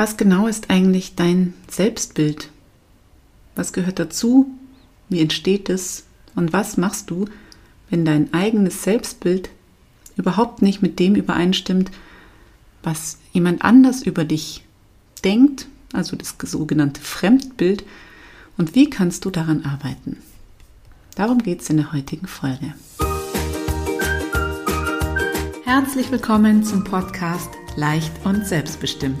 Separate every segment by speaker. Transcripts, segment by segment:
Speaker 1: Was genau ist eigentlich dein Selbstbild? Was gehört dazu? Wie entsteht es? Und was machst du, wenn dein eigenes Selbstbild überhaupt nicht mit dem übereinstimmt, was jemand anders über dich denkt, also das sogenannte Fremdbild, und wie kannst du daran arbeiten? Darum geht es in der heutigen Folge. Herzlich willkommen zum Podcast Leicht und Selbstbestimmt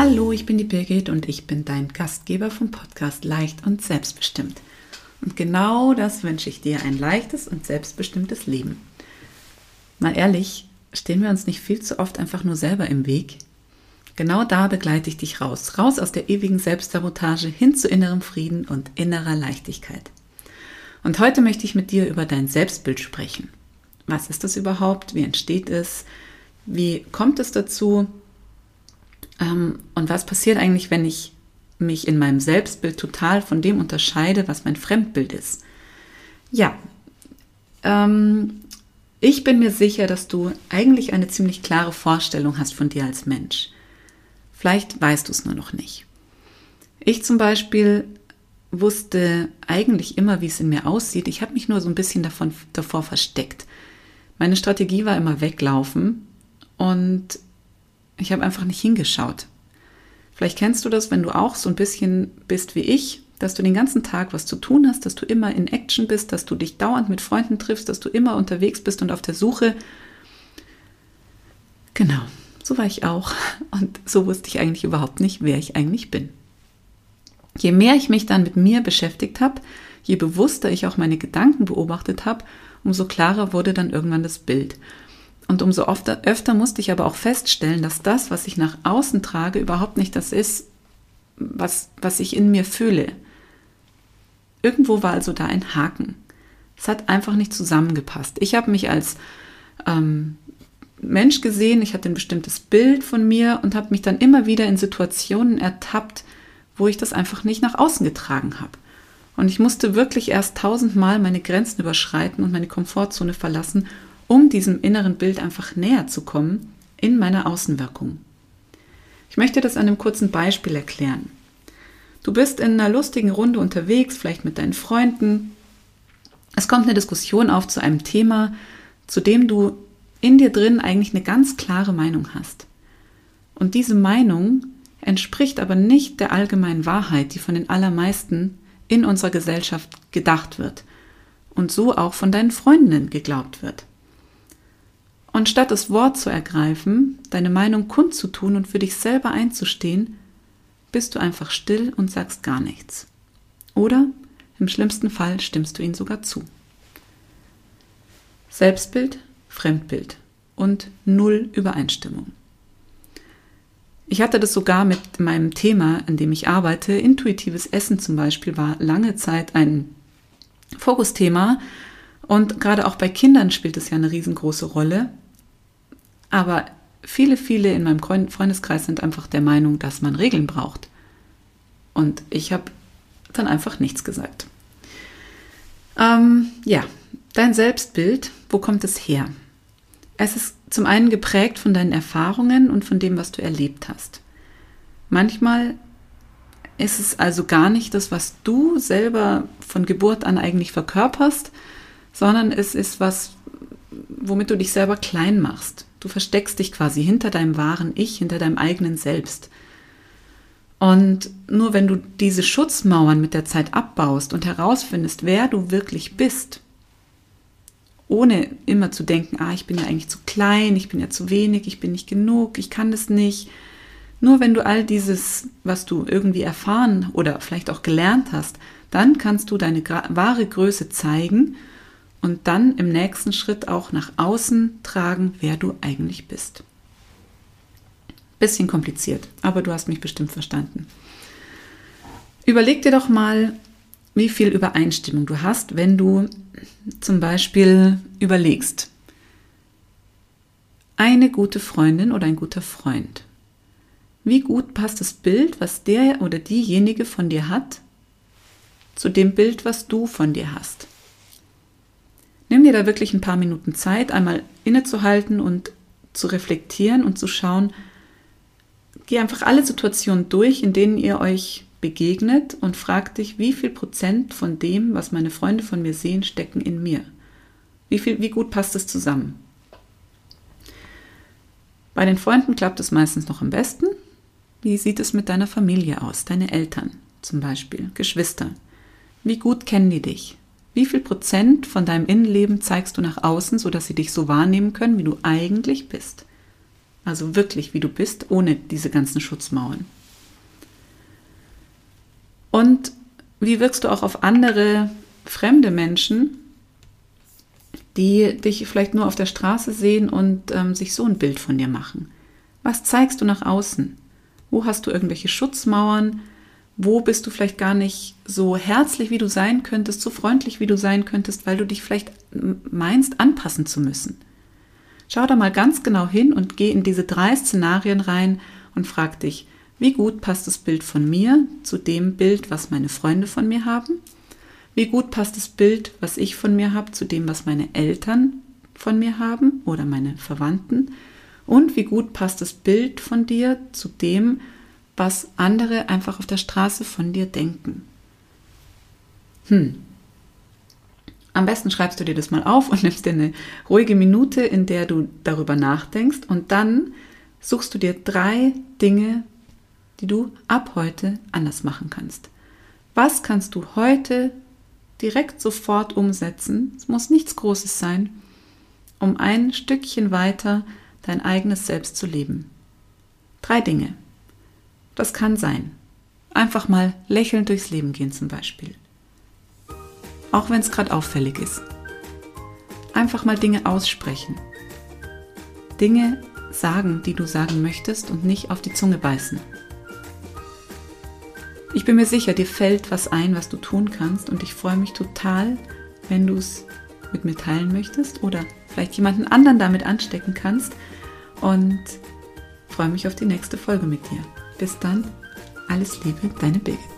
Speaker 1: Hallo, ich bin die Birgit und ich bin dein Gastgeber vom Podcast Leicht und Selbstbestimmt. Und genau das wünsche ich dir, ein leichtes und selbstbestimmtes Leben. Mal ehrlich, stehen wir uns nicht viel zu oft einfach nur selber im Weg? Genau da begleite ich dich raus, raus aus der ewigen Selbstsabotage hin zu innerem Frieden und innerer Leichtigkeit. Und heute möchte ich mit dir über dein Selbstbild sprechen. Was ist das überhaupt? Wie entsteht es? Wie kommt es dazu? Ähm, und was passiert eigentlich, wenn ich mich in meinem Selbstbild total von dem unterscheide, was mein Fremdbild ist? Ja, ähm, ich bin mir sicher, dass du eigentlich eine ziemlich klare Vorstellung hast von dir als Mensch. Vielleicht weißt du es nur noch nicht. Ich zum Beispiel wusste eigentlich immer, wie es in mir aussieht. Ich habe mich nur so ein bisschen davon, davor versteckt. Meine Strategie war immer weglaufen und ich habe einfach nicht hingeschaut. Vielleicht kennst du das, wenn du auch so ein bisschen bist wie ich, dass du den ganzen Tag was zu tun hast, dass du immer in Action bist, dass du dich dauernd mit Freunden triffst, dass du immer unterwegs bist und auf der Suche. Genau, so war ich auch. Und so wusste ich eigentlich überhaupt nicht, wer ich eigentlich bin. Je mehr ich mich dann mit mir beschäftigt habe, je bewusster ich auch meine Gedanken beobachtet habe, umso klarer wurde dann irgendwann das Bild. Und umso öfter, öfter musste ich aber auch feststellen, dass das, was ich nach außen trage, überhaupt nicht das ist, was, was ich in mir fühle. Irgendwo war also da ein Haken. Es hat einfach nicht zusammengepasst. Ich habe mich als ähm, Mensch gesehen, ich hatte ein bestimmtes Bild von mir und habe mich dann immer wieder in Situationen ertappt, wo ich das einfach nicht nach außen getragen habe. Und ich musste wirklich erst tausendmal meine Grenzen überschreiten und meine Komfortzone verlassen, um diesem inneren Bild einfach näher zu kommen in meiner Außenwirkung. Ich möchte das an einem kurzen Beispiel erklären. Du bist in einer lustigen Runde unterwegs, vielleicht mit deinen Freunden. Es kommt eine Diskussion auf zu einem Thema, zu dem du in dir drin eigentlich eine ganz klare Meinung hast. Und diese Meinung entspricht aber nicht der allgemeinen Wahrheit, die von den allermeisten in unserer Gesellschaft gedacht wird und so auch von deinen Freundinnen geglaubt wird. Und statt das Wort zu ergreifen, deine Meinung kundzutun und für dich selber einzustehen, bist du einfach still und sagst gar nichts. Oder im schlimmsten Fall stimmst du ihnen sogar zu. Selbstbild, Fremdbild und null Übereinstimmung. Ich hatte das sogar mit meinem Thema, in dem ich arbeite. Intuitives Essen zum Beispiel war lange Zeit ein Fokusthema, und gerade auch bei Kindern spielt es ja eine riesengroße Rolle. Aber viele, viele in meinem Freundeskreis sind einfach der Meinung, dass man Regeln braucht. Und ich habe dann einfach nichts gesagt. Ähm, ja, dein Selbstbild, wo kommt es her? Es ist zum einen geprägt von deinen Erfahrungen und von dem, was du erlebt hast. Manchmal ist es also gar nicht das, was du selber von Geburt an eigentlich verkörperst, sondern es ist was, womit du dich selber klein machst. Du versteckst dich quasi hinter deinem wahren Ich, hinter deinem eigenen Selbst. Und nur wenn du diese Schutzmauern mit der Zeit abbaust und herausfindest, wer du wirklich bist, ohne immer zu denken, ah, ich bin ja eigentlich zu klein, ich bin ja zu wenig, ich bin nicht genug, ich kann das nicht. Nur wenn du all dieses, was du irgendwie erfahren oder vielleicht auch gelernt hast, dann kannst du deine wahre Größe zeigen und dann im nächsten Schritt auch nach außen tragen, wer du eigentlich bist. Bisschen kompliziert, aber du hast mich bestimmt verstanden. Überleg dir doch mal, wie viel Übereinstimmung du hast, wenn du zum Beispiel überlegst, eine gute Freundin oder ein guter Freund. Wie gut passt das Bild, was der oder diejenige von dir hat, zu dem Bild, was du von dir hast? Nimm dir da wirklich ein paar Minuten Zeit, einmal innezuhalten und zu reflektieren und zu schauen, geh einfach alle Situationen durch, in denen ihr euch begegnet und frag dich, wie viel Prozent von dem, was meine Freunde von mir sehen, stecken in mir. Wie, viel, wie gut passt es zusammen? Bei den Freunden klappt es meistens noch am besten. Wie sieht es mit deiner Familie aus? Deine Eltern zum Beispiel, Geschwister. Wie gut kennen die dich? Wie viel Prozent von deinem Innenleben zeigst du nach außen, sodass sie dich so wahrnehmen können, wie du eigentlich bist? Also wirklich, wie du bist, ohne diese ganzen Schutzmauern. Und wie wirkst du auch auf andere fremde Menschen, die dich vielleicht nur auf der Straße sehen und ähm, sich so ein Bild von dir machen? Was zeigst du nach außen? Wo hast du irgendwelche Schutzmauern? Wo bist du vielleicht gar nicht so herzlich, wie du sein könntest, so freundlich, wie du sein könntest, weil du dich vielleicht meinst, anpassen zu müssen? Schau da mal ganz genau hin und geh in diese drei Szenarien rein und frag dich, wie gut passt das Bild von mir zu dem Bild, was meine Freunde von mir haben? Wie gut passt das Bild, was ich von mir habe, zu dem, was meine Eltern von mir haben oder meine Verwandten? Und wie gut passt das Bild von dir zu dem, was andere einfach auf der Straße von dir denken? Hm. Am besten schreibst du dir das mal auf und nimmst dir eine ruhige Minute, in der du darüber nachdenkst und dann suchst du dir drei Dinge, die du ab heute anders machen kannst. Was kannst du heute direkt sofort umsetzen? Es muss nichts Großes sein, um ein Stückchen weiter dein eigenes Selbst zu leben. Drei Dinge. Das kann sein. Einfach mal lächelnd durchs Leben gehen zum Beispiel. Auch wenn es gerade auffällig ist. Einfach mal Dinge aussprechen. Dinge sagen, die du sagen möchtest und nicht auf die Zunge beißen. Ich bin mir sicher, dir fällt was ein, was du tun kannst und ich freue mich total, wenn du es mit mir teilen möchtest oder vielleicht jemanden anderen damit anstecken kannst und freue mich auf die nächste Folge mit dir. Bis dann, alles Liebe, deine Birgit.